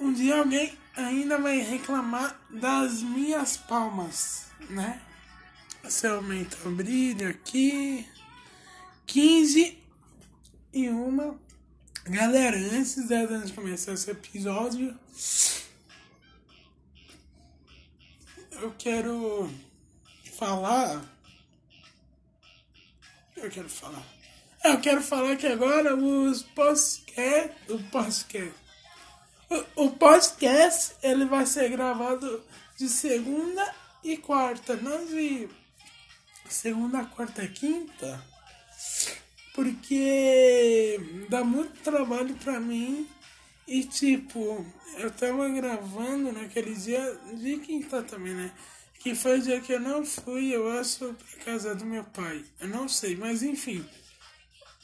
um dia alguém ainda vai reclamar das minhas palmas, né? Você aumenta o brilho aqui. 15 e uma. Galera, antes de começar esse episódio, eu quero falar. Eu quero falar. Eu quero falar que agora os podcast. O podcast. O, podcast ele vai ser gravado de segunda e quarta, não de segunda, quarta e quinta, porque dá muito trabalho pra mim e tipo, eu tava gravando naquele dia de quinta também, né? Que foi o dia que eu não fui, eu acho, pra casa do meu pai. Eu não sei, mas enfim.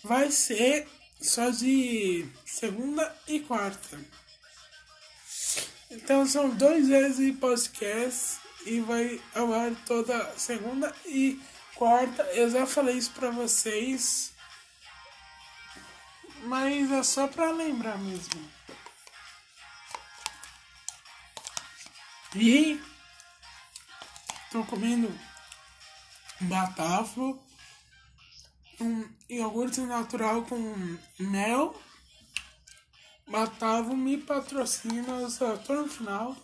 Vai ser só de segunda e quarta. Então são dois vezes de podcast e vai ao ar toda segunda e quarta. Eu já falei isso pra vocês, mas é só pra lembrar mesmo. E tô comendo batafo, um iogurte natural com mel. Batavo me patrocina, só tô no final.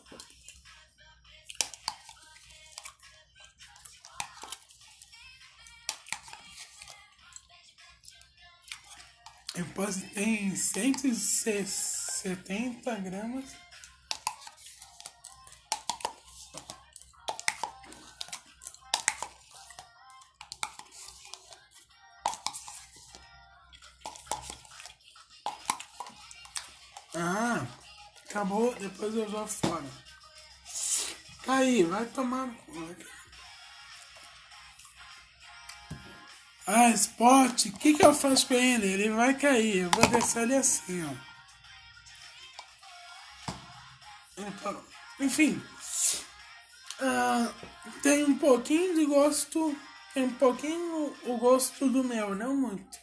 Eu posso tem 170 gramas. Acabou, depois eu jogo fora. Tá aí, vai tomar. Ah, Spot, o que, que eu faço com ele? Ele vai cair. Eu vou deixar ele assim, ó. Enfim. Uh, tem um pouquinho de gosto. Tem um pouquinho o gosto do mel, não muito.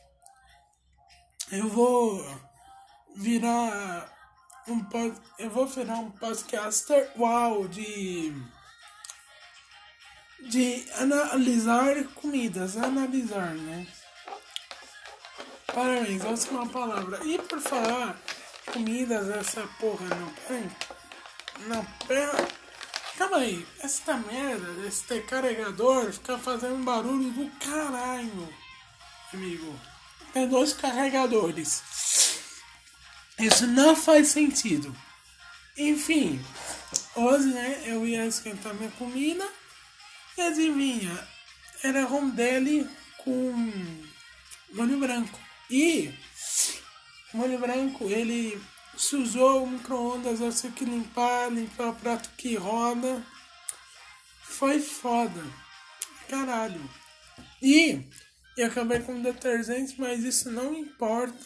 Eu vou virar um eu vou virar um podcaster uau de de analisar comidas, analisar, né? Parabéns, uma palavra. E por falar comidas, essa porra não tem. Não, pera. Calma aí, essa merda desse carregador fica fazendo barulho do caralho, amigo. Tem dois carregadores. Isso não faz sentido. Enfim, hoje né, eu ia esquentar minha comida e adivinha, era rondelli com molho branco. E o molho branco, ele se usou o micro-ondas, eu sei que limpar, limpar o prato que roda. Foi foda. Caralho. E eu acabei com detergente, mas isso não importa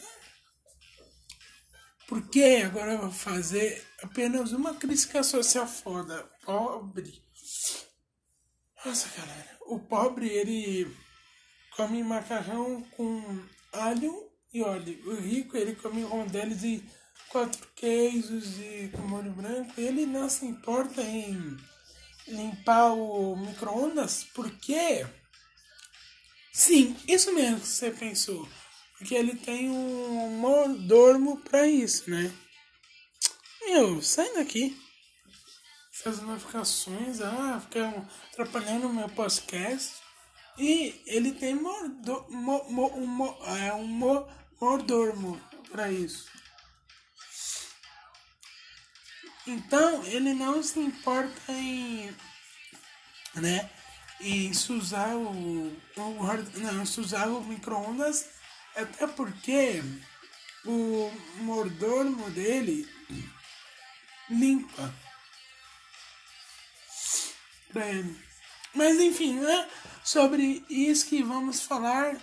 porque agora eu vou fazer apenas uma crítica social foda. Pobre. Nossa, galera. O pobre, ele come macarrão com alho e óleo. O rico, ele come rondeles de quatro queijos e com molho branco. Ele não se importa em limpar o micro-ondas, porque... Sim, isso mesmo que você pensou porque ele tem um mordomo pra isso, né? Meu, sai daqui. Essas notificações, ah, ficam atrapalhando o meu podcast. E ele tem mordo, mo, mo, mo, é, um mo, mordomo pra isso. Então, ele não se importa em, né, em usar o, o não, usar o micro-ondas até porque o mordomo dele limpa ele. Mas enfim, né? Sobre isso que vamos falar.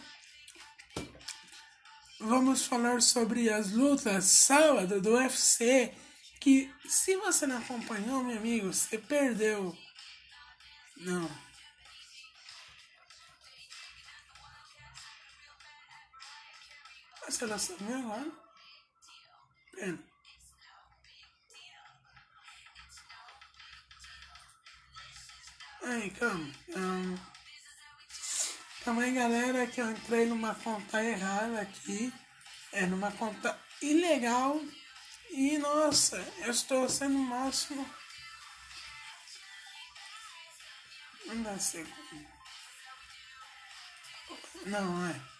Vamos falar sobre as lutas sábado do UFC. Que se você não acompanhou, meu amigo, você perdeu. Não. a seleção lá. Pena. Aí, calma. calma. aí, galera, que eu entrei numa conta errada aqui. É numa conta ilegal. E, nossa, eu estou sendo o máximo. Não dá certo. Não, é.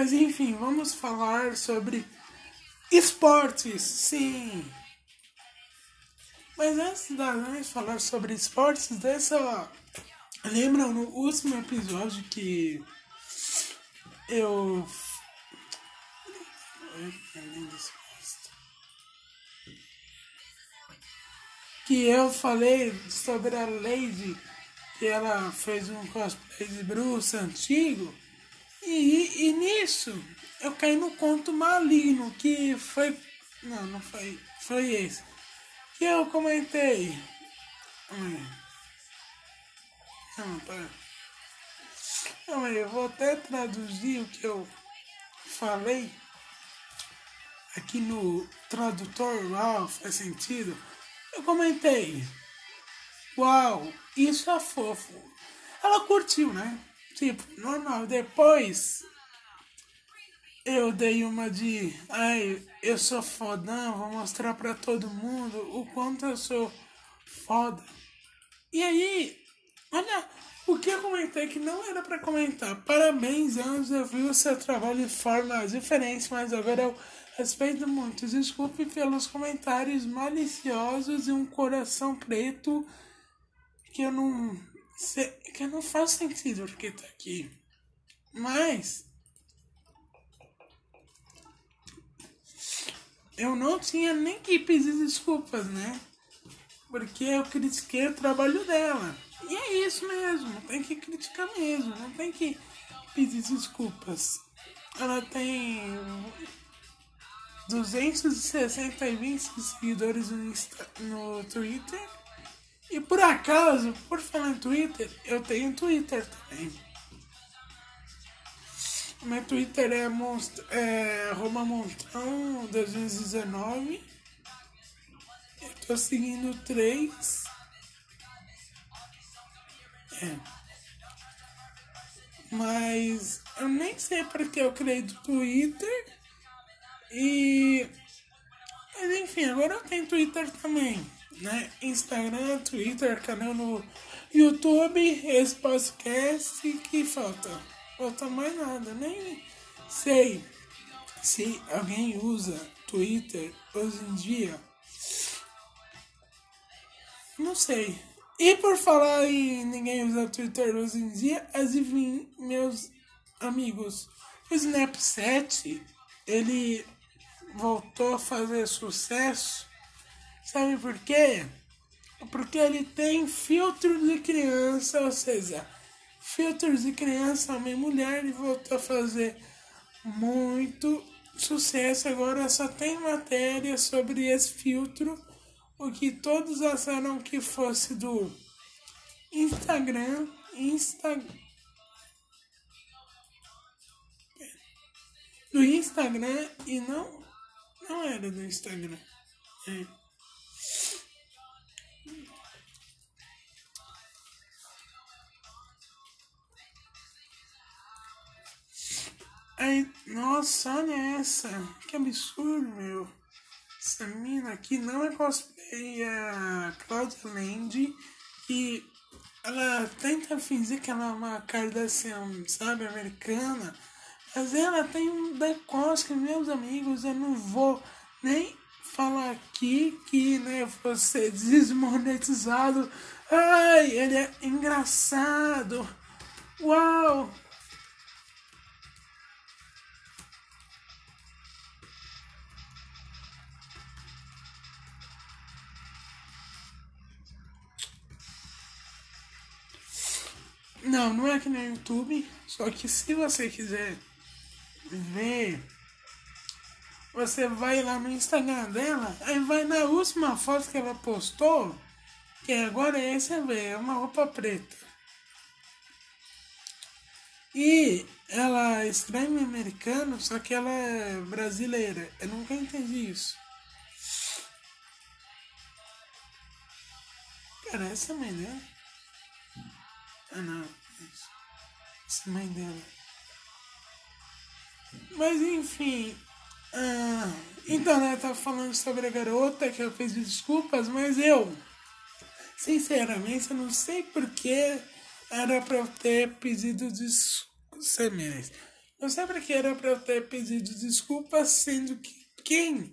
Mas enfim, vamos falar sobre esportes, sim. Mas antes da gente falar sobre esportes, dessa. Lembram no último episódio que eu. Que eu falei sobre a Lady, que ela fez um cosplay de Bruce antigo. E, e nisso eu caí no conto maligno que foi. Não, não foi. Foi esse. Que eu comentei. Não, pera. Não, eu vou até traduzir o que eu falei aqui no tradutor. Uau, faz sentido. Eu comentei. Uau, isso é fofo. Ela curtiu, né? Tipo, normal. Depois eu dei uma de. Ai, eu sou fodão, vou mostrar pra todo mundo o quanto eu sou foda. E aí, olha o que eu comentei que não era para comentar. Parabéns, Anjos, eu vi o seu trabalho de forma diferente, mas agora eu respeito muito. Desculpe pelos comentários maliciosos e um coração preto que eu não que não faz sentido porque tá aqui. Mas eu não tinha nem que pedir desculpas, né? Porque eu critiquei o trabalho dela. E é isso mesmo, tem que criticar mesmo, não tem que pedir desculpas. Ela tem 260 seguidores no, Insta, no Twitter e por acaso, por falar em Twitter, eu tenho Twitter também. Meu Twitter é, monst é Roma Montão 2019. Eu tô seguindo três. É. Mas eu nem sei porque eu criei do Twitter. E. Mas enfim, agora eu tenho Twitter também né? Instagram, Twitter, canal no YouTube, esse podcast que falta. Falta mais nada, nem sei se alguém usa Twitter hoje em dia. Não sei. E por falar em ninguém usa Twitter hoje em dia, adivinhe, meus amigos, o Snapchat, ele voltou a fazer sucesso Sabe por quê? Porque ele tem filtro de criança, ou seja, filtros de criança, homem e mulher, e voltou a fazer muito sucesso. Agora só tem matéria sobre esse filtro, o que todos acharam que fosse do Instagram, Insta... do Instagram e não não era do Instagram. É. Aí, nossa, olha essa. Que absurdo, meu. Essa mina aqui não é cosplay, é a Claudia Land, que ela tenta fingir que ela é uma Kardashian, sabe, americana, mas ela tem um decote, meus amigos, eu não vou nem falar aqui que, né, você desmonetizado. Ai, ele é engraçado. Uau! Não, não é que nem YouTube. Só que se você quiser ver, você vai lá no Instagram dela, aí vai na última foto que ela postou, que agora é esse é uma roupa preta. E ela escreve americano, só que ela é brasileira. Eu nunca entendi isso. Cara, essa é Ah não, isso. É mãe dela. Mas enfim. Ah, então ela tá falando sobre a garota que eu fiz desculpas, mas eu, sinceramente, eu não sei porque era pra eu ter pedido desculpas. Eu sei porque era pra eu ter pedido desculpas, sendo que quem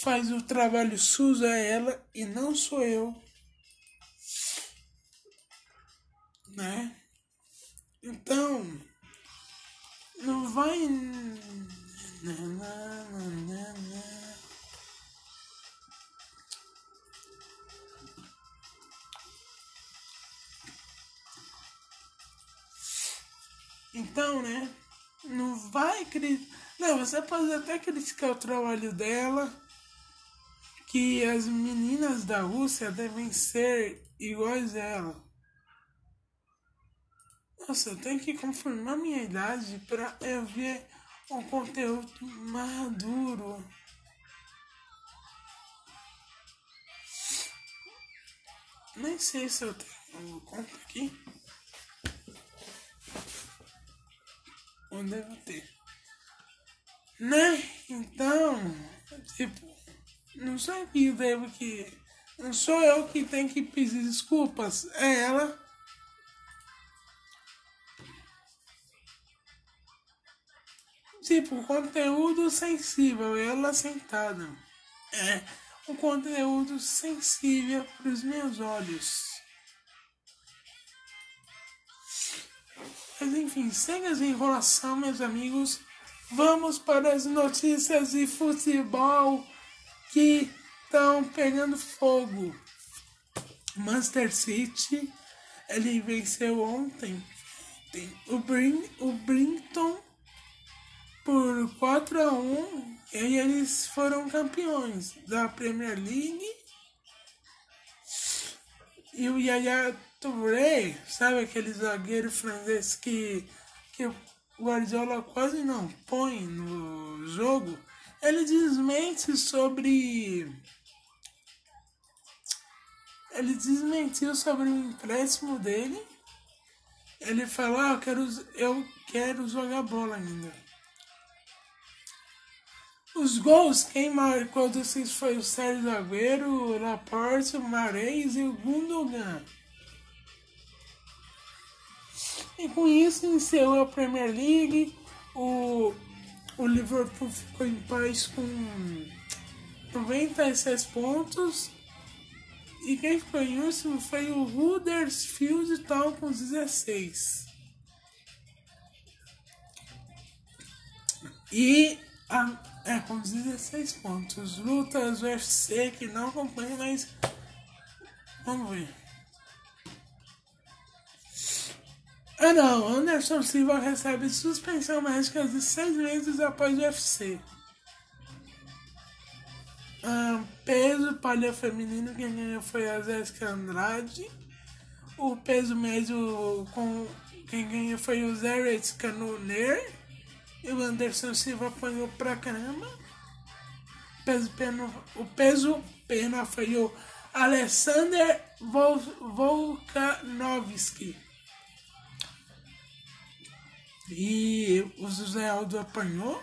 faz o trabalho sujo é ela e não sou eu. Né? Então, não vai. Então, né? Não vai criticar. Não, você pode até criticar o trabalho dela. Que as meninas da Rússia devem ser iguais a ela. Nossa, eu tenho que confirmar minha idade pra eu ver um conteúdo maduro. Nem sei se eu tenho conta aqui. Ou devo ter. Né? Então, tipo, não sei que devo que. Não sou eu que tenho que pedir desculpas, é ela. Tipo, conteúdo sensível, ela sentada. É um conteúdo sensível para os meus olhos. Mas enfim, sem as enrolação, meus amigos, vamos para as notícias de futebol que estão pegando fogo. Manchester City, ele venceu ontem o, Brin, o Brinton por 4 a 1 e eles foram campeões da Premier League. E o Yaya Touré, sabe aquele zagueiro francês que, que o Guardiola quase não põe no jogo, ele desmente sobre. Ele desmentiu sobre o empréstimo dele. Ele falou, ah, eu quero, eu quero jogar bola ainda. Os gols, quem marcou desses foi o Sérgio Agüero, o Laporte, o Mares e o Gundogan. E com isso encerrou a Premier League. O, o Liverpool ficou em paz com 96 pontos. E quem ficou em último foi o Huddersfield Town com 16. E a, é, com 16 pontos. Lutas UFC que não acompanha, mas. Vamos ver. Ah não, Anderson Silva recebe suspensão médica de seis meses após o UFC. Ah, peso palha feminino, quem ganhou foi a Jéssica Andrade. O peso médio com quem ganhou foi o Zeret Canoner. E o Anderson Silva apanhou pra caramba. O peso pena, o peso pena foi o Alexander Vol, Volkanovski. E o José Aldo apanhou.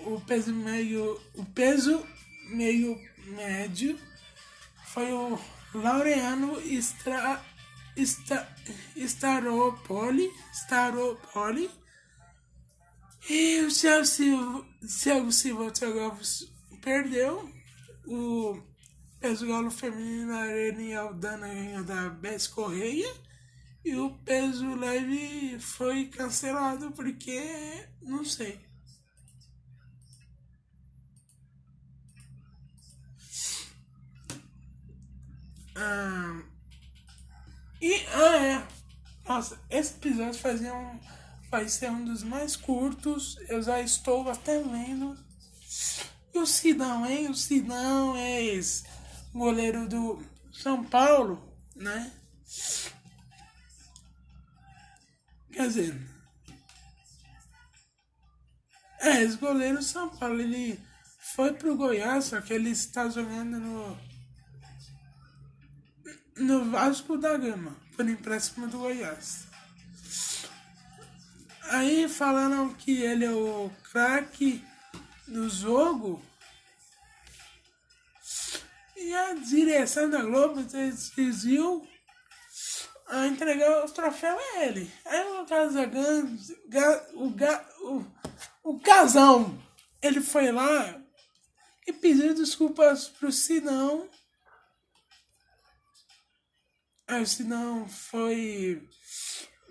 O peso meio. O peso meio médio foi o Laureano Stra, Stra, Staropoli. Staropoli e o Chelsea, Thiago Silva, Thiago perdeu. O peso galo feminino Arene Aldana ganhou da Bess Correia. E o peso leve foi cancelado porque não sei. Ah, e ah é. Nossa, esse episódio fazia um vai ser um dos mais curtos. Eu já estou até vendo. E o Sidão, hein? O Sidão é esse goleiro do São Paulo, né? Quer dizer, É, ex-goleiro São Paulo. Ele foi pro Goiás, só que ele está jogando no. No Vasco da Gama, por empréstimo do Goiás. Aí falaram que ele é o craque do jogo. E a direção da Globo decidiu a entregar o troféu a ele. Aí o Casagan, o, o, o casão, ele foi lá e pediu desculpas pro Sinão. Aí o Sinão foi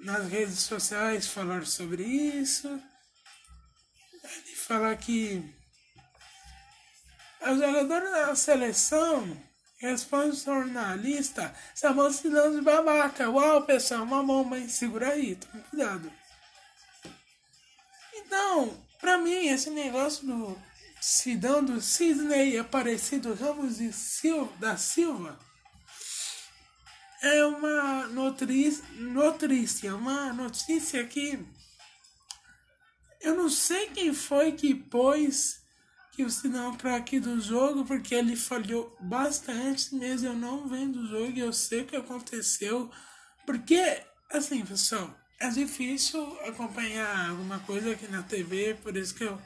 nas redes sociais falar sobre isso. Ele fala que o jogador da seleção responde o jornalista, chamou Sinão de babaca. Uau, pessoal, uma mão, segura aí, toma cuidado. Então, pra mim, esse negócio do Sidão do Sidney Aparecido Ramos de Sil da Silva é uma notícia, uma notícia que eu não sei quem foi que pôs que o sinal craque do jogo, porque ele falhou bastante, mesmo eu não vendo o jogo eu sei o que aconteceu. Porque, assim, pessoal, é difícil acompanhar alguma coisa aqui na TV, por isso que eu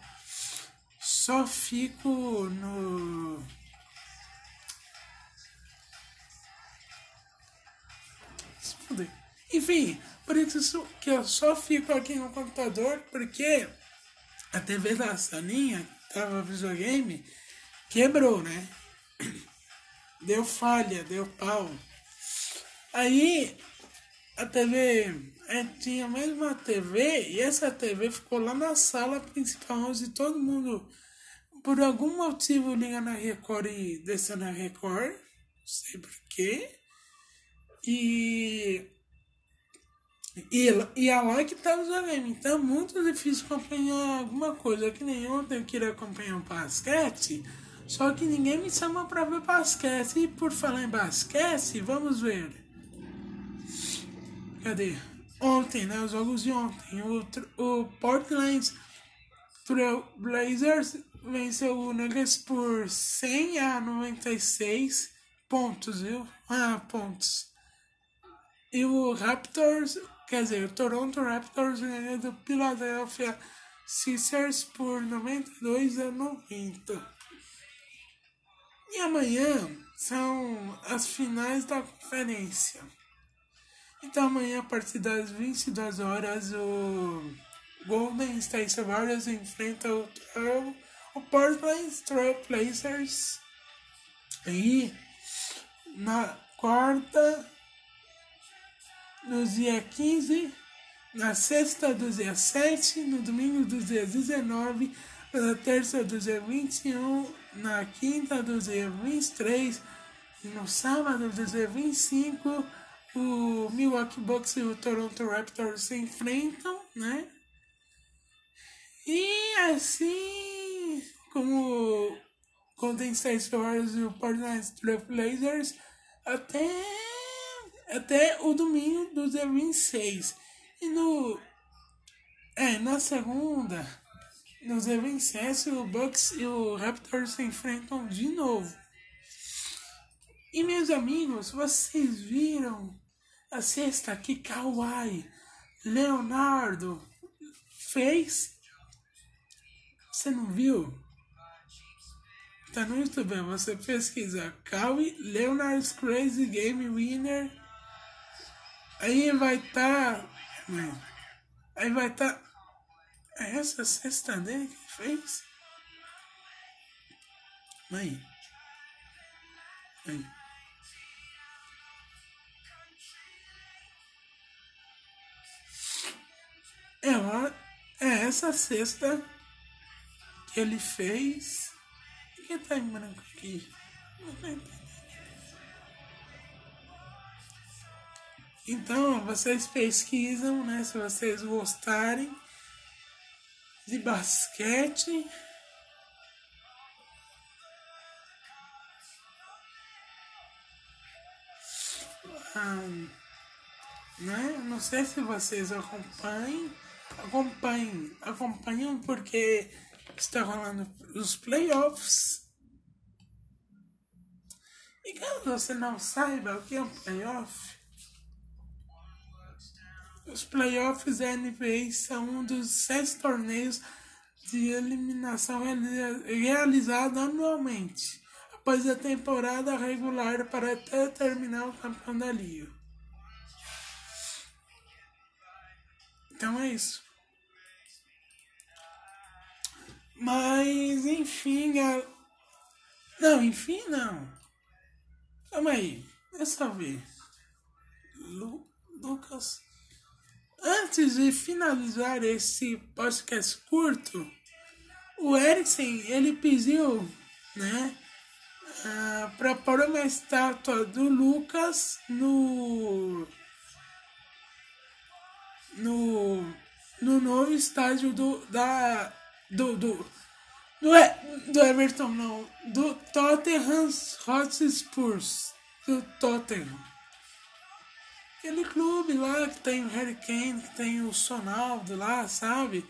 só fico no. Enfim, por isso que eu só fico aqui no computador, porque a TV da Saninha, que tava videogame, quebrou, né? Deu falha, deu pau. Aí a TV é, tinha a mesma TV e essa TV ficou lá na sala principal onde todo mundo por algum motivo liga na Record e desce na Record, não sei porquê. E e, e é lá que tá os game. Então é muito difícil acompanhar alguma coisa. Que nem ontem eu queria acompanhar um basquete, só que ninguém me chama pra ver basquete. E por falar em basquete, vamos ver. Cadê? ontem, né? Os jogos de ontem. O, o Portland Trail Blazers venceu o Nuggets por 100 a 96 pontos, viu? Ah, pontos. E o Raptors, quer dizer, o Toronto Raptors ganhou do Philadelphia Sixers por 92 a 90. E amanhã são as finais da conferência. Então amanhã, a partir das 22 horas, o Golden State Warriors enfrenta o, o Portland Trail Blazers. E na quarta, no dia 15, na sexta do dia 7, no domingo do dia 19, na terça do dia 21, na quinta do dia 23, e no sábado do dia 25 o Milwaukee Bucks e o Toronto Raptors se enfrentam, né? E assim como o Golden State Warriors e o Portland Trail Blazers até, até o domingo do dia 26. E no é, na segunda, no dia 27, o Bucks e o Raptors se enfrentam de novo. E meus amigos, vocês viram a cesta que Kawhi Leonardo fez? Você não viu? Tá no YouTube, você pesquisa Kawhi Leonard's Crazy Game Winner. Aí vai estar. Tá, aí vai estar. Tá, é essa cesta dele que fez? Mãe. Mãe. Ela é essa cesta que ele fez. O que tá em branco aqui? Então, vocês pesquisam, né? Se vocês gostarem de basquete. Ah, né? Não sei se vocês acompanham acompanhem, acompanhem porque está rolando os playoffs. E caso você não saiba o que é um playoff, os playoffs da NBA são um dos seis torneios de eliminação realizado anualmente, após a temporada regular para determinar o campeão da liga. Então é isso. Mas, enfim. Não, enfim, não. Calma aí. Deixa eu ver. Lu... Lucas. Antes de finalizar esse podcast curto, o Eriksen, ele pediu, né, uh, para pôr uma estátua do Lucas no no no novo estádio do da do do do, do Everton não do Tottenham Hotspurs do Tottenham aquele clube lá que tem o Harry Kane que tem o Sonaldo lá sabe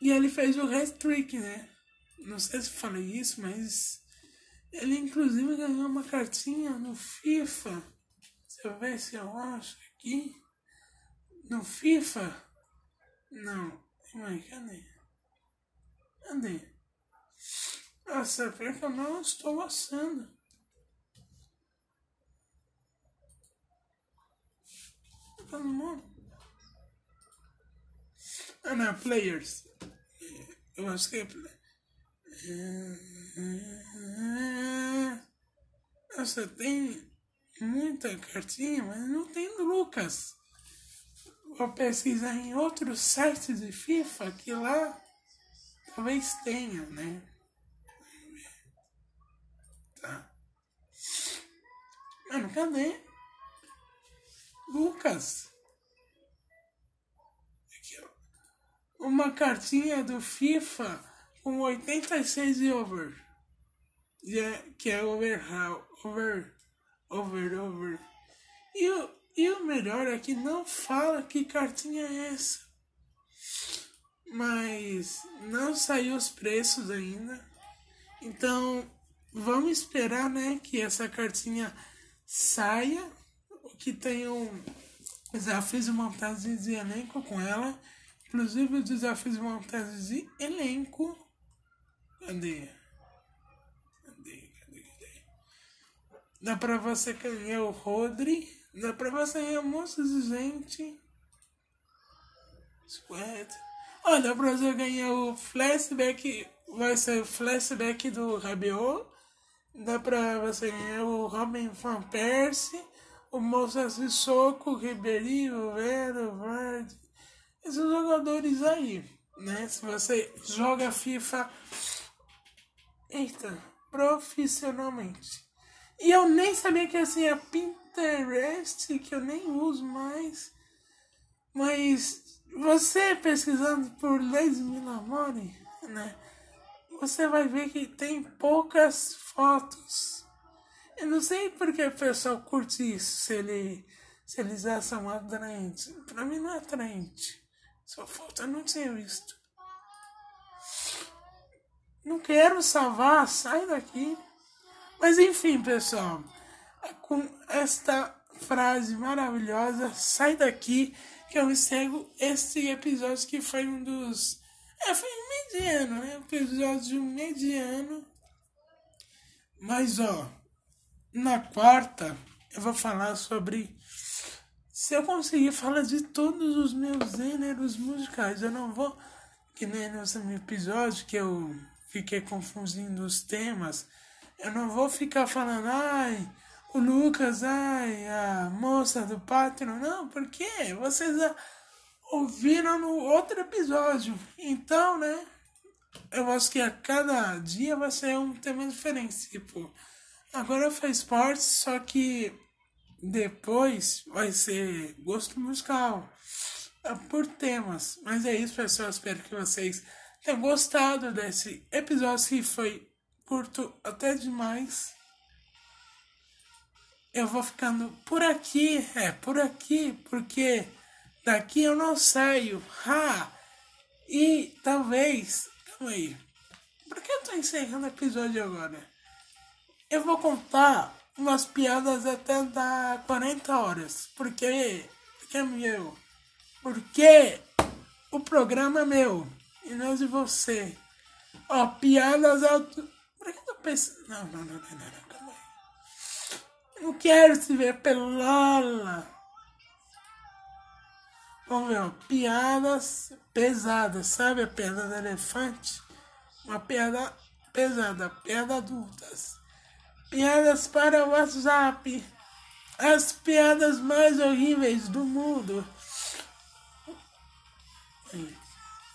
e ele fez o hat-trick né não sei se falei isso mas ele inclusive ganhou uma cartinha no FIFA deixa eu ver se eu acho aqui no FIFA? Não. Mãe, cadê? Cadê? Nossa, pior eu não estou assando. Mundo? Ah, não, players. Eu acho que é. Nossa, tem muita cartinha, mas não tem Lucas vou pesquisar em outros sites de FIFA que lá talvez tenha, né? Tá. Mano, cadê? Lucas. Uma cartinha do FIFA com 86 e over. Que é over, over, over, over. E o e o melhor é que não fala que cartinha é essa. Mas não saiu os preços ainda. Então vamos esperar né, que essa cartinha saia. Que tenham desafios de montagem de elenco com ela. Inclusive os desafios de montagem de elenco. Cadê? Cadê? Cadê? Cadê? Dá pra você ganhar o Rodri Dá pra você ir moças e gente. Squad. Olha, dá pra você ganhar o flashback. Vai ser o flashback do Rabiot. Dá pra você ganhar o Robin Van Persie. O de Soco, Ribeirinho, Vero, Verde. Esses jogadores aí, né? Se você joga FIFA. Eita, profissionalmente. E eu nem sabia que assim a Pinterest, que eu nem uso mais. Mas você pesquisando por Lazy Milamore, né? Você vai ver que tem poucas fotos. Eu não sei porque o pessoal curte isso, se, ele, se eles acham atraente. Pra mim não é atraente. Só falta não tinha visto. Não quero salvar, sai daqui. Mas enfim, pessoal, com esta frase maravilhosa, sai daqui que eu encerro esse episódio que foi um dos. É, foi um mediano, né? Episódio mediano. Mas ó, na quarta eu vou falar sobre se eu conseguir falar de todos os meus gêneros musicais. Eu não vou, que nem nesse episódio que eu fiquei confundindo os temas eu não vou ficar falando, ai, o Lucas, ai, a moça do Patreon. Não, porque vocês ouviram no outro episódio. Então, né? Eu acho que a cada dia vai ser um tema diferente. Tipo, agora faz esporte, só que depois vai ser gosto musical. É por temas. Mas é isso, pessoal. Espero que vocês tenham gostado desse episódio que foi curto até demais. eu vou ficando por aqui, é, por aqui, porque daqui eu não saio. Ha! E talvez. Calma aí. Por que eu tô encerrando o episódio agora? Eu vou contar umas piadas até dar 40 horas. Porque. Porque é meu. Porque o programa é meu. E não é de você. Ó, piadas auto. Por que eu tô pensando. Não, não, não, não, não. Calma aí. Não quero te ver pelada. Vamos ver, ó, piadas pesadas, sabe a piada do elefante? Uma piada pesada, piada adultas. Piadas para o WhatsApp. As piadas mais horríveis do mundo.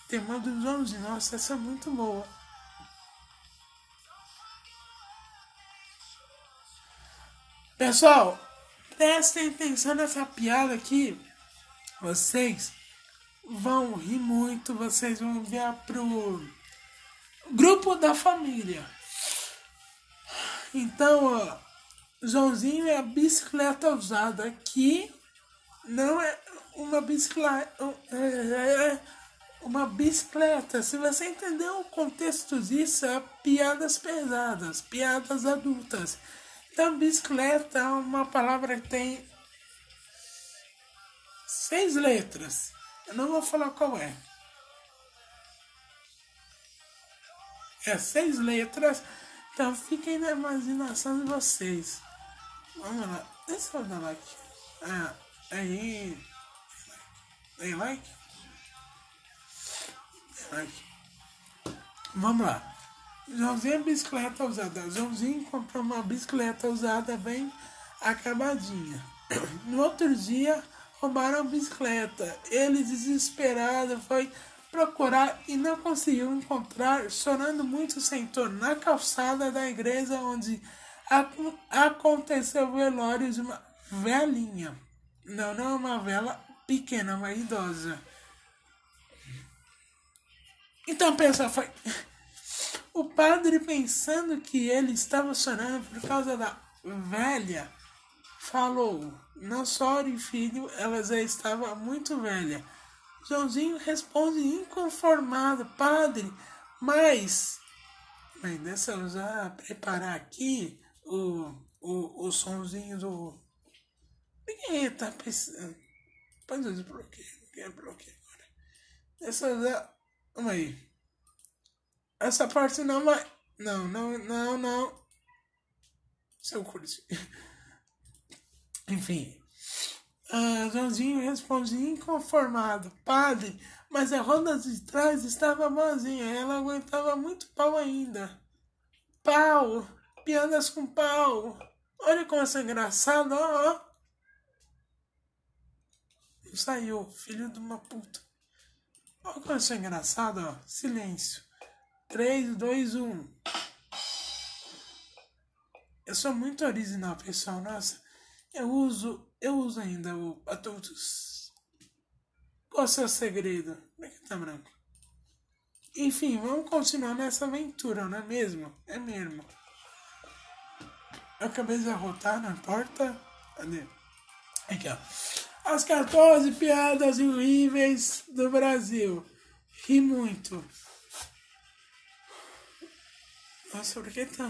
Tem uma dos 11, nossa, essa é muito boa. Pessoal, prestem atenção nessa piada aqui. Vocês vão rir muito, vocês vão enviar pro grupo da família. Então, ó, Joãozinho é a bicicleta usada aqui. Não é uma bicicleta. É uma bicicleta. Se você entender o contexto disso, é piadas pesadas, piadas adultas. Então, bicicleta é uma palavra que tem seis letras. Eu não vou falar qual é. É seis letras. Então fiquem na imaginação de vocês. Vamos lá. Deixa eu dar like. Ah, aí. Tem like? Tem like. Vamos lá. Joãozinho bicicleta usada. Joãozinho comprou uma bicicleta usada bem acabadinha. No outro dia, roubaram a bicicleta. Ele, desesperado, foi procurar e não conseguiu encontrar, chorando muito, sentou na calçada da igreja onde aconteceu o velório de uma velhinha. Não, não é uma vela pequena, uma idosa. Então pensa, foi. O padre pensando que ele estava chorando por causa da velha falou: Não chore, filho, ela já estava muito velha. Joãozinho responde inconformado: Padre, mas. Bem, deixa eu já preparar aqui o, o, o somzinho do. Ninguém tá pensando. Pode eu desbloqueio, ninguém bloqueia agora. Deixa eu já. Vamos aí. Essa parte não vai. Não, não, não, não. Seu curso. Enfim. Ah, Joãozinho responde inconformado. Padre, mas a roda de trás estava boazinha. Ela aguentava muito pau ainda. Pau! Piadas com pau! Olha como é engraçado, ó. Saiu, filho de uma puta. Olha como é engraçado, ó. Silêncio. 3, 2, 1. Eu sou muito original, pessoal. Nossa. Eu uso, eu uso ainda o adultos. Qual é o seu segredo? Como é que tá branco? Enfim, vamos continuar nessa aventura, não é mesmo? É mesmo. Eu acabei de arrotar, não importa. Cadê? Aqui, ó. As 14 piadas horríveis do Brasil. Ri muito. Nossa, por que tá?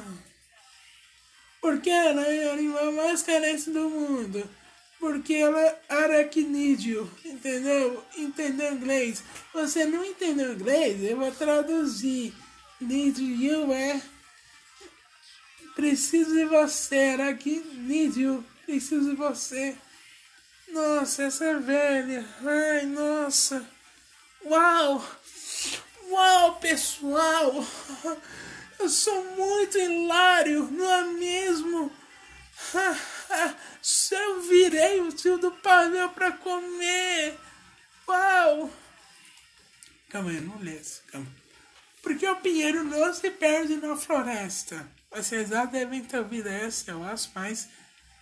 Porque ela é o animal mais carente do mundo. Porque ela é aracnídeo, entendeu? Entendeu inglês? Você não entendeu inglês? Eu vou traduzir. Nídio é preciso de você, aracnídeo, preciso de você. Nossa, essa é velha. Ai, nossa. Uau! Uau, pessoal! Eu sou muito hilário, não é mesmo? Eu virei o tio do pavê para comer. Uau! Calma aí, não lê isso. Porque o pinheiro não se perde na floresta. Vocês já devem ter ouvido essa, eu acho, mas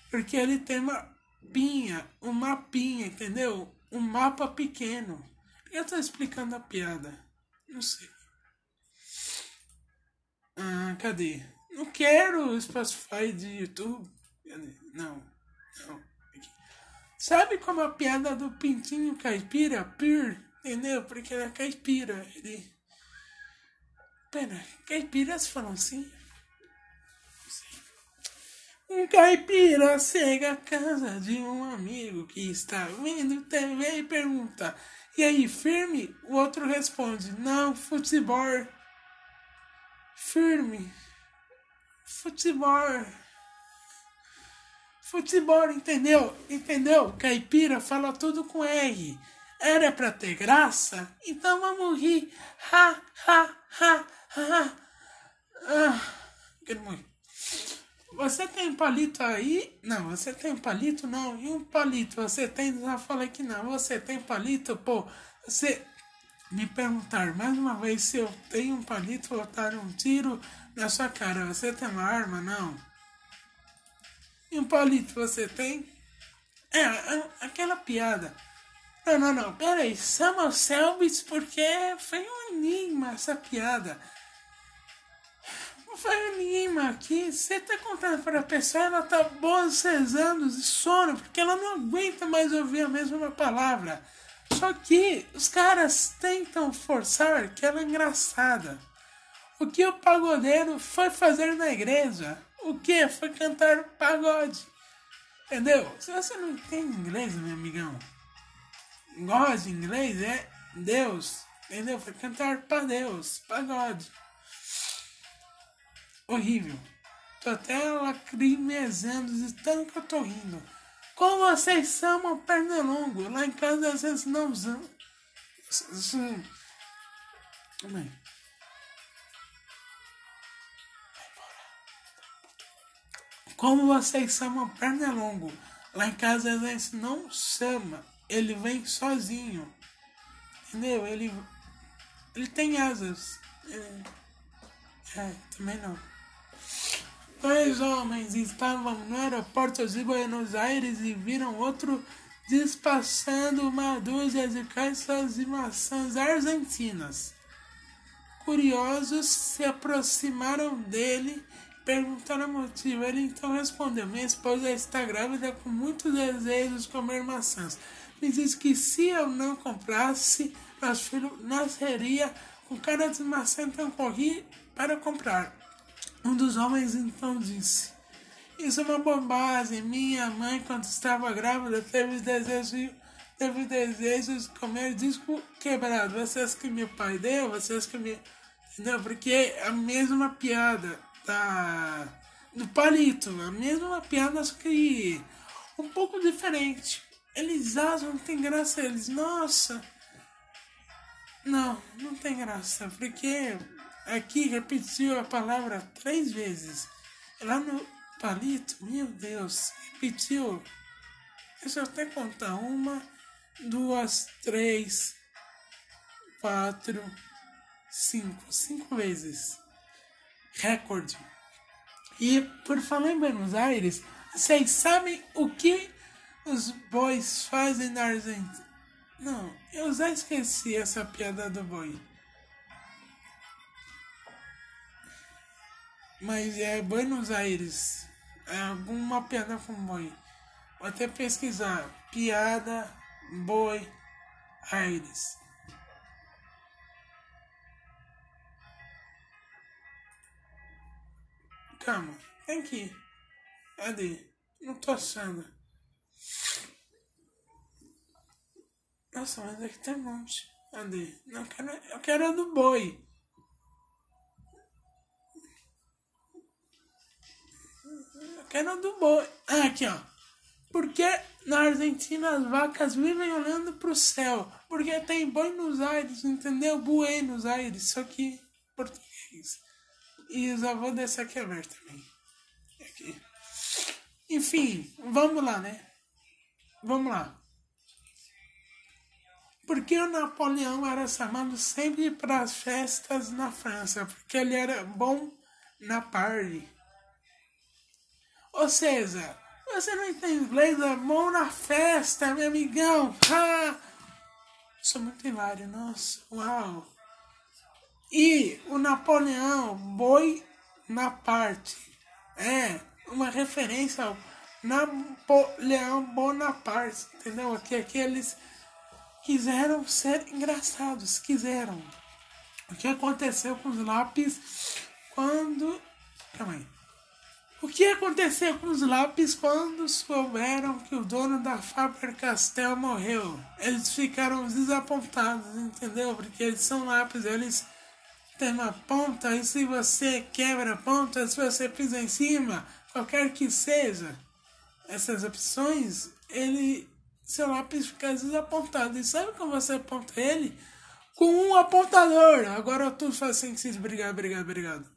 porque ele tem uma pinha, um mapinha, entendeu? Um mapa pequeno. Eu tô explicando a piada. Não sei. Ah, cadê? Não quero Spotify de YouTube. Não. Não. Sabe como a piada do pintinho caipira? Pir, entendeu? Porque era caipira. Ele. Pera, caipiras falam assim? Um caipira chega à casa de um amigo que está vendo TV e pergunta: E aí, firme? O outro responde: Não, futebol. Firme. Futebol. Futebol, entendeu? Entendeu? Caipira fala tudo com R. Era pra ter graça? Então vamos rir. Ha, ha, ha, ha. Ah. Você tem palito aí? Não, você tem palito? Não. E um palito? Você tem? Já falei que não. Você tem palito? Pô, você me perguntar mais uma vez se eu tenho um palito, botar um tiro na sua cara. Você tem uma arma? Não. E um palito você tem? É, aquela piada. Não, não, não. Pera aí. Samuel Selbit, porque foi um enigma essa piada. Foi Lima aqui, você tá contando para a pessoa, ela tá bocejando de sono, porque ela não aguenta mais ouvir a mesma palavra. Só que os caras tentam forçar que ela é engraçada. O que o pagodeiro foi fazer na igreja? O que? Foi cantar pagode. Entendeu? Se você não entende inglês, meu amigão, gosta de inglês, é Deus. Entendeu? Foi cantar para Deus, pagode horrível. Tô até lacrimezando de tanto que eu tô rindo. Como vocês são perna longo? Lá em casa às vezes não usam. Como vocês chamam perna longo? Lá em casa às vezes não chama. Ele vem sozinho. Entendeu? Ele, ele tem asas. é, também não. Dois homens estavam no aeroporto de Buenos Aires e viram outro despachando uma dúzia de caixas de maçãs argentinas. Curiosos se aproximaram dele perguntaram o motivo. Ele então respondeu: Minha esposa está grávida com muitos desejos de comer maçãs. Me disse que se eu não comprasse, nosso filho nasceria com cara de maçã, então corri para comprar. Um dos homens então disse: Isso é uma bobagem. Minha mãe, quando estava grávida, teve desejo, teve desejo de comer disco quebrado. Vocês que meu pai deu, vocês que me. Entendeu? Porque é a mesma piada da. do palito, a mesma piada, só que um pouco diferente. Eles acham que tem graça, eles, nossa. Não, não tem graça, porque aqui repetiu a palavra três vezes. Lá no palito, meu Deus, repetiu. Deixa eu até contar. Uma, duas, três, quatro, cinco. Cinco vezes. Recorde. E por falar em Buenos Aires, vocês sabem o que os bois fazem na Argentina? Não, eu já esqueci essa piada do boi. Mas é Buenos Aires. É alguma piada com boi. Vou até pesquisar. Piada boi Aires. Calma, que ir. Cadê? Não tô achando. Nossa, mas aqui tem um monte. Cadê? Não, eu quero, eu quero a do boi. Quero do boi. Ah, aqui, ó. Porque na Argentina as vacas vivem olhando pro céu? Porque tem Buenos Aires, entendeu? Buenos Aires, só que português. E os dessa aqui é aberto também. Aqui. Enfim, vamos lá, né? Vamos lá. Porque o Napoleão era chamado sempre para as festas na França? Porque ele era bom na party. Ou seja, você não entende inglês, é mão na festa, meu amigão. Sou muito hilário, nossa, uau. E o Napoleão, boi na parte. É uma referência ao Napoleão Bonaparte, entendeu? Que aqueles quiseram ser engraçados, quiseram. O que aconteceu com os lápis quando. Calma aí. O que aconteceu com os lápis quando souberam que o dono da Faber-Castell morreu? Eles ficaram desapontados, entendeu? Porque eles são lápis, eles têm uma ponta e se você quebra ponta, se você pisa em cima, qualquer que seja essas opções, ele seu lápis fica desapontado. E sabe como você aponta ele? Com um apontador. Agora tudo faz sentido. Obrigado, obrigado, obrigado.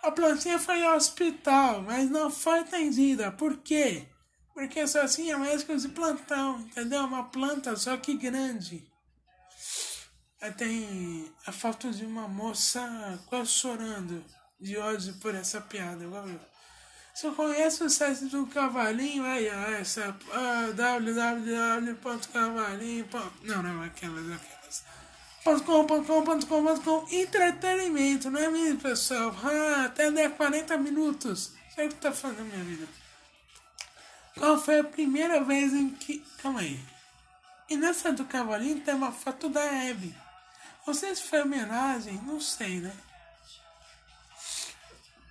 A plantinha foi ao hospital, mas não foi atendida. Por quê? Porque só tinha médicos de plantão, entendeu? Uma planta só que grande. Tem a foto de uma moça quase chorando de ódio por essa piada. Se eu conheço o site do Cavalinho, aí, ó, essa uh, www.cavalinho. Não, não, aquelas, aquelas com entretenimento, não é mesmo, pessoal? Ah, até 10, 40 minutos. Sei o que tá fazendo minha vida. Qual foi a primeira vez em que. Calma aí. E nessa do cavalinho tem uma foto da Abby. Sei se foi homenagem, não sei, né?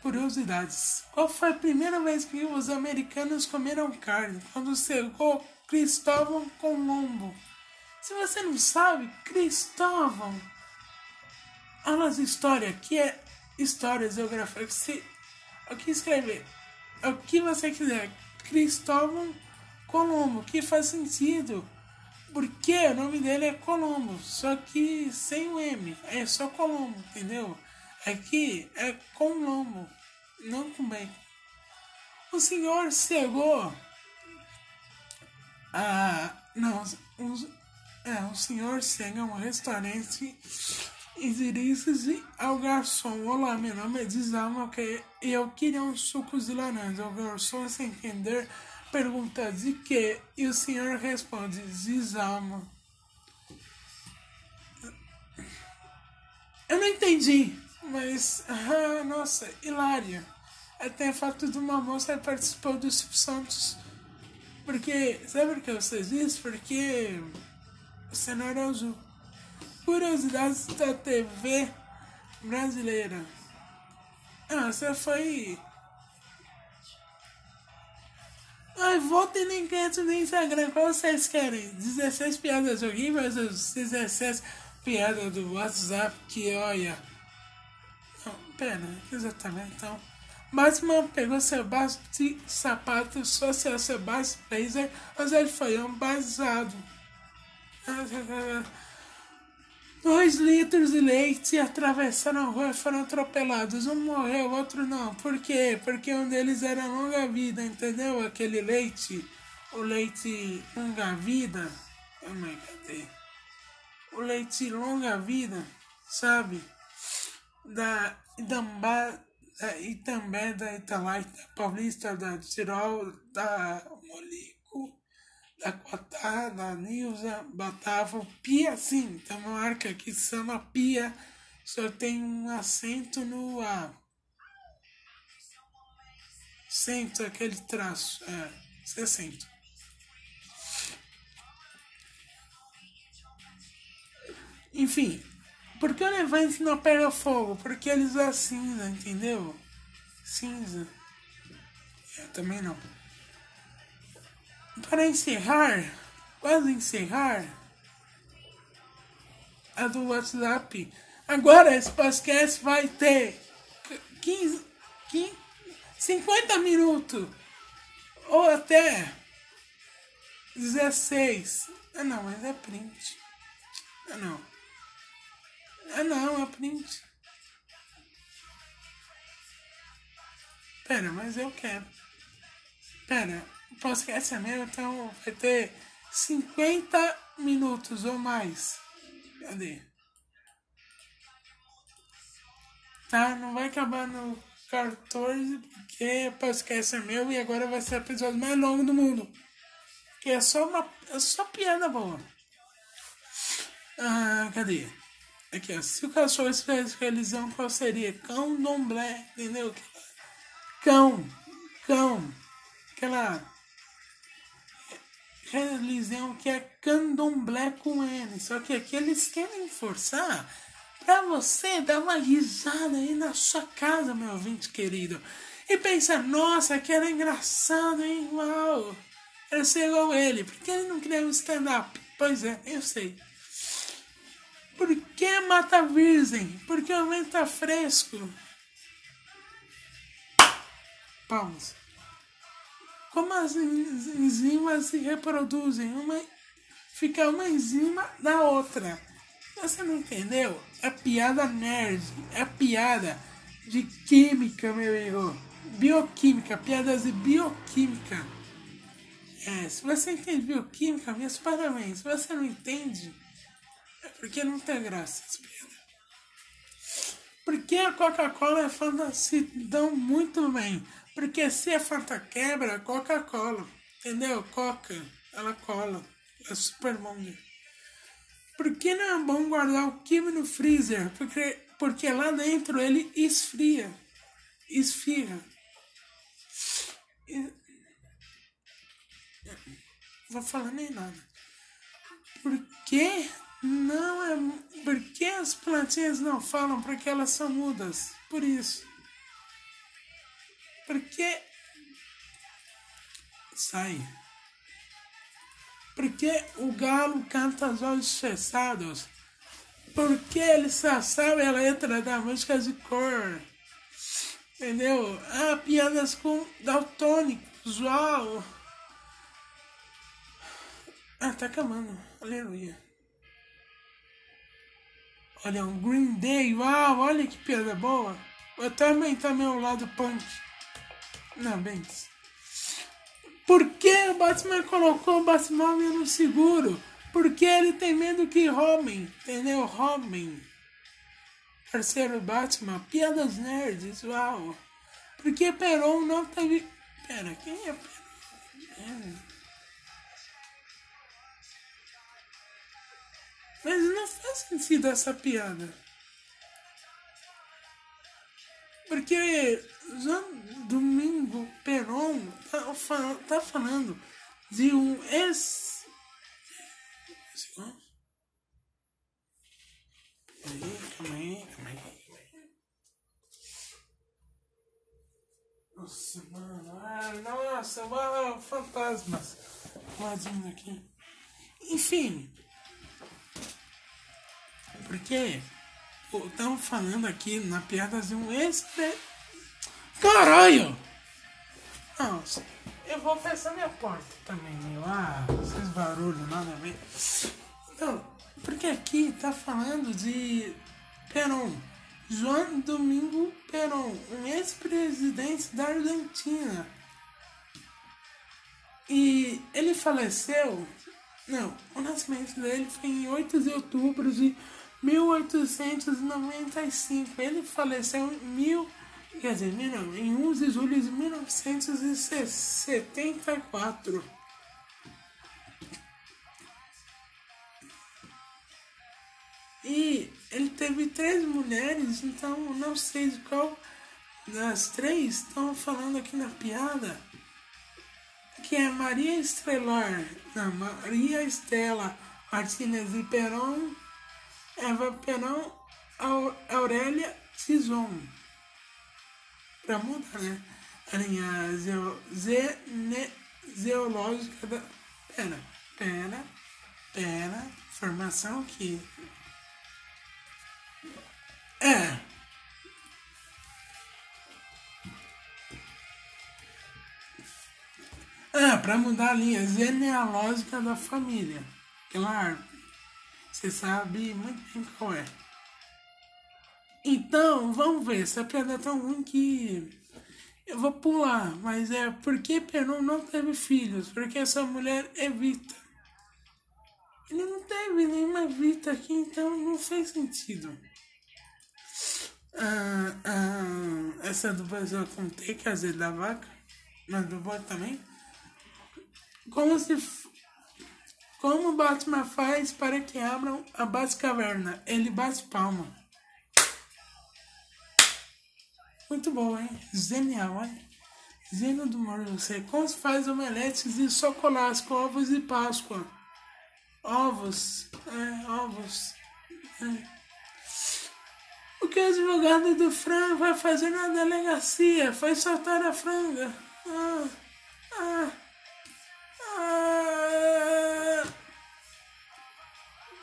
Curiosidades. Qual foi a primeira vez que os americanos comeram carne? Quando chegou Cristóvão Colombo se você não sabe, Cristóvão. A nossa história aqui é história, geografia. Se, o que escrever? O que você quiser. Cristóvão Colombo, que faz sentido. Porque o nome dele é Colombo, só que sem o M. É só Colombo, entendeu? Aqui é Colombo, não com bem. O senhor chegou a. Não, é, o senhor chega a um restaurante e dirige-se ao garçom. Olá, meu nome é Dizalma, ok? Eu queria um suco de laranja. O garçom, sem entender, pergunta de que? E o senhor responde, Dizalma. Eu não entendi, mas, ah, nossa, hilária. Até a fato de uma moça participou do Santos. Porque, sabe por que vocês dizem? Porque cenário azul. Curiosidades da TV brasileira. Ah, você foi. Ai, votem no enquete no Instagram. Qual vocês querem? 16 piadas horríveis ou 16 piadas do WhatsApp que olha. Não, pera, exatamente então. Batman pegou Sebastião Sapato Social Sebastião Blazer, mas ele foi um basado. Dois litros de leite atravessaram a rua e foram atropelados. Um morreu, o outro não. Por quê? Porque um deles era longa vida, entendeu? Aquele leite, o leite longa vida. Oh my God. O leite longa vida, sabe? Da Idambá, da Itambé, da Paulista, da Tirol, da Molico da Quatá, da Nilza, Batava, Pia, sim, tem uma marca que se chama Pia, só tem um acento no A. Cento, aquele traço, é, 60. Enfim, por que o Levante não pega fogo? Porque eles é cinza, entendeu? Cinza. Eu também não. Para encerrar, quase encerrar, a do WhatsApp. Agora esse podcast vai ter 15, 15, 50 minutos ou até 16. Ah não, mas é print. Ah não. Ah não, é print. Pera, mas eu quero. Pera, o podcast é meu, então vai ter 50 minutos ou mais. Cadê? Tá? Não vai acabar no 14, porque o podcast é meu e agora vai ser o episódio mais longo do mundo. Que é só uma. É só piada boa. Ah, cadê? Aqui, ó. Se o cachorro estivesse realizão, qual seria? Cão domblé, entendeu? Cão. Cão aquela religião que é candomblé com N. Só que aqui eles querem forçar pra você dar uma risada aí na sua casa, meu ouvinte querido. E pensa, nossa, que era engraçado, hein? Uau! Eu sei igual ele. Por que ele não criou um stand-up? Pois é, eu sei. Por que mata virgem? Porque o vento tá fresco. Pausa. Como as enzimas se reproduzem? Uma fica uma enzima da outra. Você não entendeu? É piada nerd. É piada de química, meu amigo. Bioquímica, piadas de bioquímica. É, se você entende bioquímica, meus parabéns. Se você não entende, é porque não tem graça essa piada. Porque a Coca-Cola e a Fanta se dão muito bem. Porque se a Fanta quebra, Coca-Cola. Entendeu? Coca, ela cola. É super bom. Por que não é bom guardar o kibe no freezer? Porque, porque lá dentro ele esfria. Esfria. Vou falar nem nada. Por que não é. Por que as plantinhas não falam? Porque elas são mudas. Por isso. Porque. Sai. Porque o galo canta aos olhos fechados. Porque ele só sabe a letra da música de cor. Entendeu? Ah, piadas com daltônicos. Uau! Ah, tá acabando. Aleluia. Olha, um Green Day. Uau, olha que piada boa. Eu também tá meu lado punk. Não, bem. Por que o Batman colocou o Batmóvel no seguro? Porque ele tem medo que roubem. Entendeu? Roubem parceiro Batman, piadas nerds, uau. Porque Peron não teve. Pera, quem é Peron? Mas não faz sentido essa piada. Porque Peron tá, tá falando de um ex. Aí, calma aí, calma aí. Nossa, mano. Ah, nossa, uau, fantasmas. Ladinho aqui. Enfim. Porque estamos falando aqui na piada de um ex. Caralho! Nossa, eu vou fechar minha porta também, meu. Ah, esses barulhos, nada a ver. Então, porque aqui tá falando de Perón, João Domingo Perón, um ex-presidente da Argentina. E ele faleceu. Não, o nascimento dele foi em 8 de outubro de 1895. Ele faleceu em mil, quer dizer, em 11 de julho de 1974. E ele teve três mulheres, então não sei de qual das três estão falando aqui na piada. Que é Maria Estrelar, não, Maria Estela Martínez de Perón, Eva Perón, Aurélia Tison. Pra mudar, né? A zene, zeológica da. Pera, pera, pera. Formação aqui. É. É, para mudar a linha genealógica da família. Claro. Você sabe muito bem qual é. Então, vamos ver. Essa piada é tão ruim que eu vou pular. Mas é porque Peron não teve filhos. Porque essa mulher evita. Ele não teve nenhuma Vita aqui, então não fez sentido. Ah, ah, essa do Brasil eu contei, quer dizer, da vaca, mas do boi também. Como se. Como Batman faz para que abram a Batcaverna? Ele bate palma. Muito bom, hein? Genial, hein? Dizendo do você como se faz omeletes de chocolate com ovos de Páscoa. Ovos, é, ovos. É. O que o advogado do frango vai fazer na delegacia? Foi soltar a franga. Ah, ah, ah.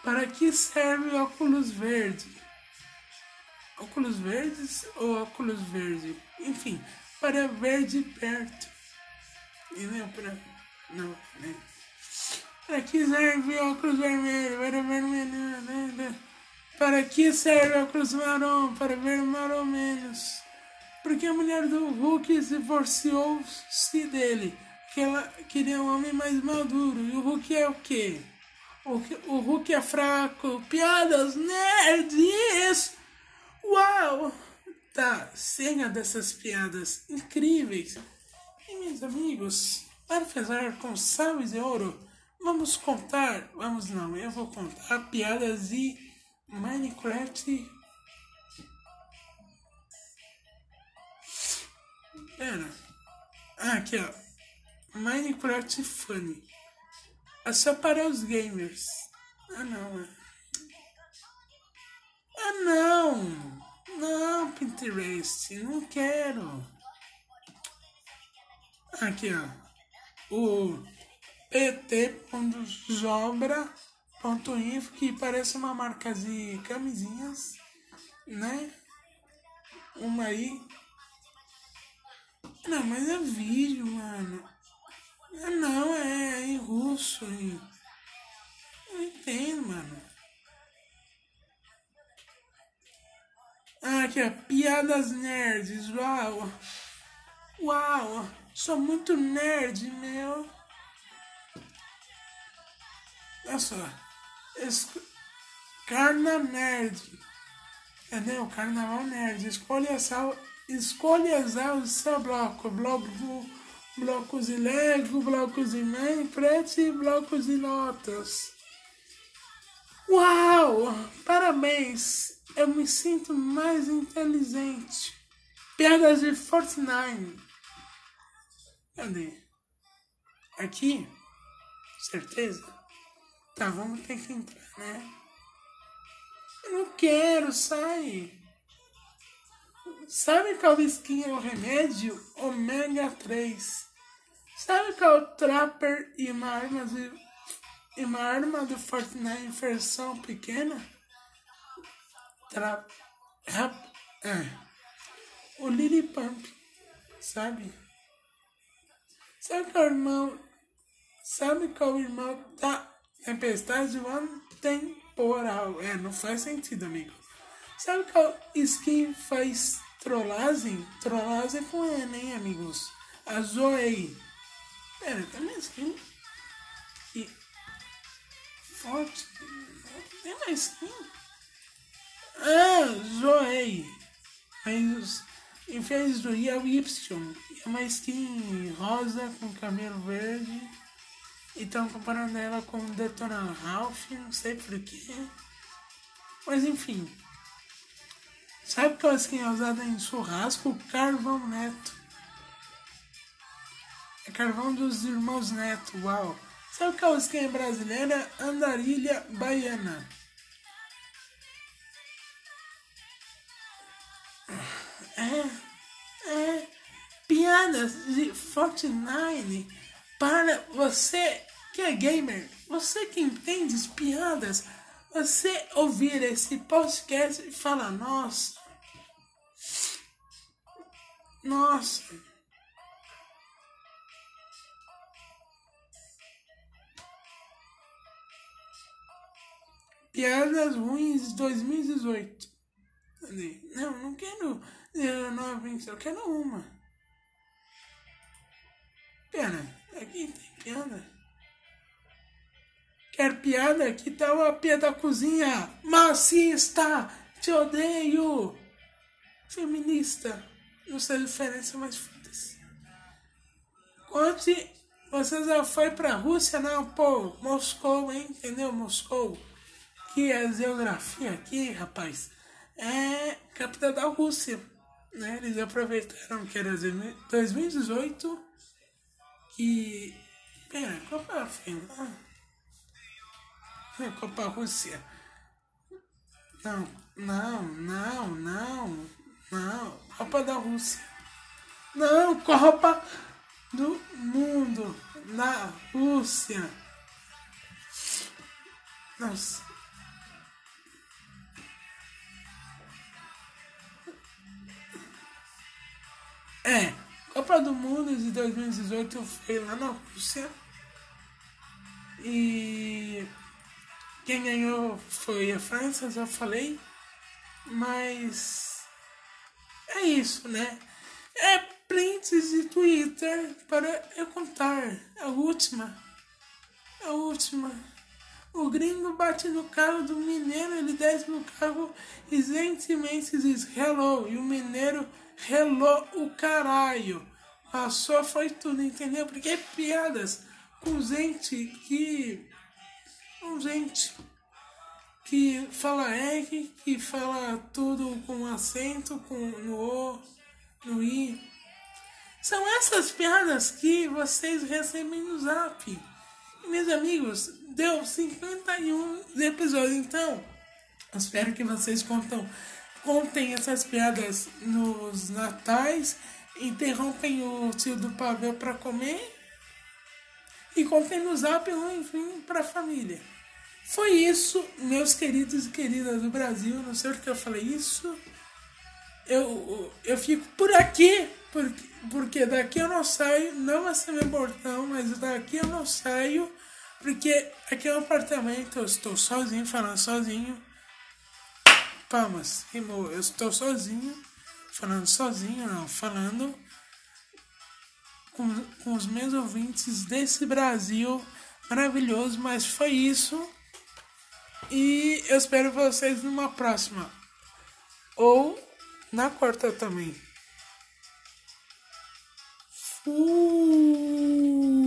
Para que serve óculos verde? Óculos verdes ou óculos verde? Enfim, para ver de perto. E não para. Não, né? Para que serve óculos vermelhos? Para ver melhor, né? Para que serve óculos marrom? Para ver marrom menos. Porque a mulher do Hulk divorciou-se dele. Que ela queria um homem mais maduro. E o Hulk é o quê? O, o Hulk é fraco. Piadas nerds! Uau! Tá, cena dessas piadas incríveis. E meus amigos, para fazer com sal e ouro, vamos contar, vamos não, eu vou contar piadas de Minecraft. Pera. Ah, aqui ó. Minecraft Funny. É só para os gamers. Ah não, é. Ah, não! Não, Pinterest, não quero. Aqui, ó. O pt.jobra.info, que parece uma marca de camisinhas, né? Uma aí. Não, mas é vídeo, mano. Não, é em russo. Não entendo, mano. Ah, aqui, ó. Piadas nerds. Uau. Uau. Sou muito nerd, meu. Olha só. Es... Carna Nerd. Entendeu? Carnaval Nerd. Escolha, sal... Escolha usar o seu bloco. Bloco, blocos de Lego, blocos de Minecraft e blocos de notas. Uau! Parabéns! Eu me sinto mais inteligente. Piadas de Fortnite. Cadê? Aqui? Certeza? Tá, vamos ter que entrar, né? Eu não quero, sai. Sabe qual skin é o remédio? Ômega 3. Sabe qual é Trapper e uma arma de, e uma arma do Fortnite versão pequena? Tra... Rap... É. O Lily Pump, sabe? Sabe qual irmão... Sabe qual irmão da Tempestade One temporal? É, não faz sentido, amigo. Sabe qual skin faz trollagem? Trollagem com N, hein, amigos? A Zoe. Pera, tem mais skin? E... Forte. Tem mais skin? Ah, zoei. Mas em vez do I é o Y. É uma skin rosa com cabelo verde. E estão comparando ela com Detona Ralph, não sei porquê. Mas enfim. Sabe qual skin é usada em churrasco? Carvão Neto. É carvão dos irmãos Neto, uau. Sabe qual skin é brasileira? Andarilha Baiana. É, é, piadas de Fortnite para você que é gamer, você que entende as piadas, você ouvir esse podcast e falar, nossa, nossa. Piadas ruins de 2018. Não, não quero nove, eu quero uma. Pera, aqui tem piada. Quer piada? Aqui tá uma pia da cozinha. Macista! Te odeio! Feminista. Não sei a diferença, mas foda-se. Conte, você já foi pra Rússia? Não, pô, Moscou, hein? Entendeu? Moscou. Que é a geografia aqui, rapaz é capital da Rússia. Né, eles aproveitaram que era 2018 e. Pera, Copa Finlândia. Copa Rússia. Não, não, não, não, não. Copa da Rússia. Não, Copa do Mundo na Rússia. Nossa. É, Copa do Mundo de 2018 foi lá na Rússia. E quem ganhou foi a França, já falei. Mas é isso, né? É prints de Twitter para eu contar. A última. A última. O gringo bate no carro do mineiro, ele desce no carro e gentilmente diz hello. E o mineiro hello o caralho. Passou, foi tudo, entendeu? Porque é piadas com gente que. com gente que fala R, que fala tudo com acento, com no O, no I. São essas piadas que vocês recebem no zap. Meus amigos, deu 51 episódios, então. Espero que vocês contam, contem essas piadas nos natais, interrompem o tio do pavê para comer e contem no zap ou enfim para a família. Foi isso, meus queridos e queridas do Brasil. Não sei porque eu falei isso. Eu, eu fico por aqui, porque, porque daqui eu não saio. Não vai ser meu portão, mas daqui eu não saio. Porque aqui um apartamento, eu estou sozinho, falando sozinho. Palmas, rimou. Eu estou sozinho, falando sozinho, não, falando com, com os meus ouvintes desse Brasil maravilhoso. Mas foi isso. E eu espero vocês numa próxima. Ou na quarta também. Fui.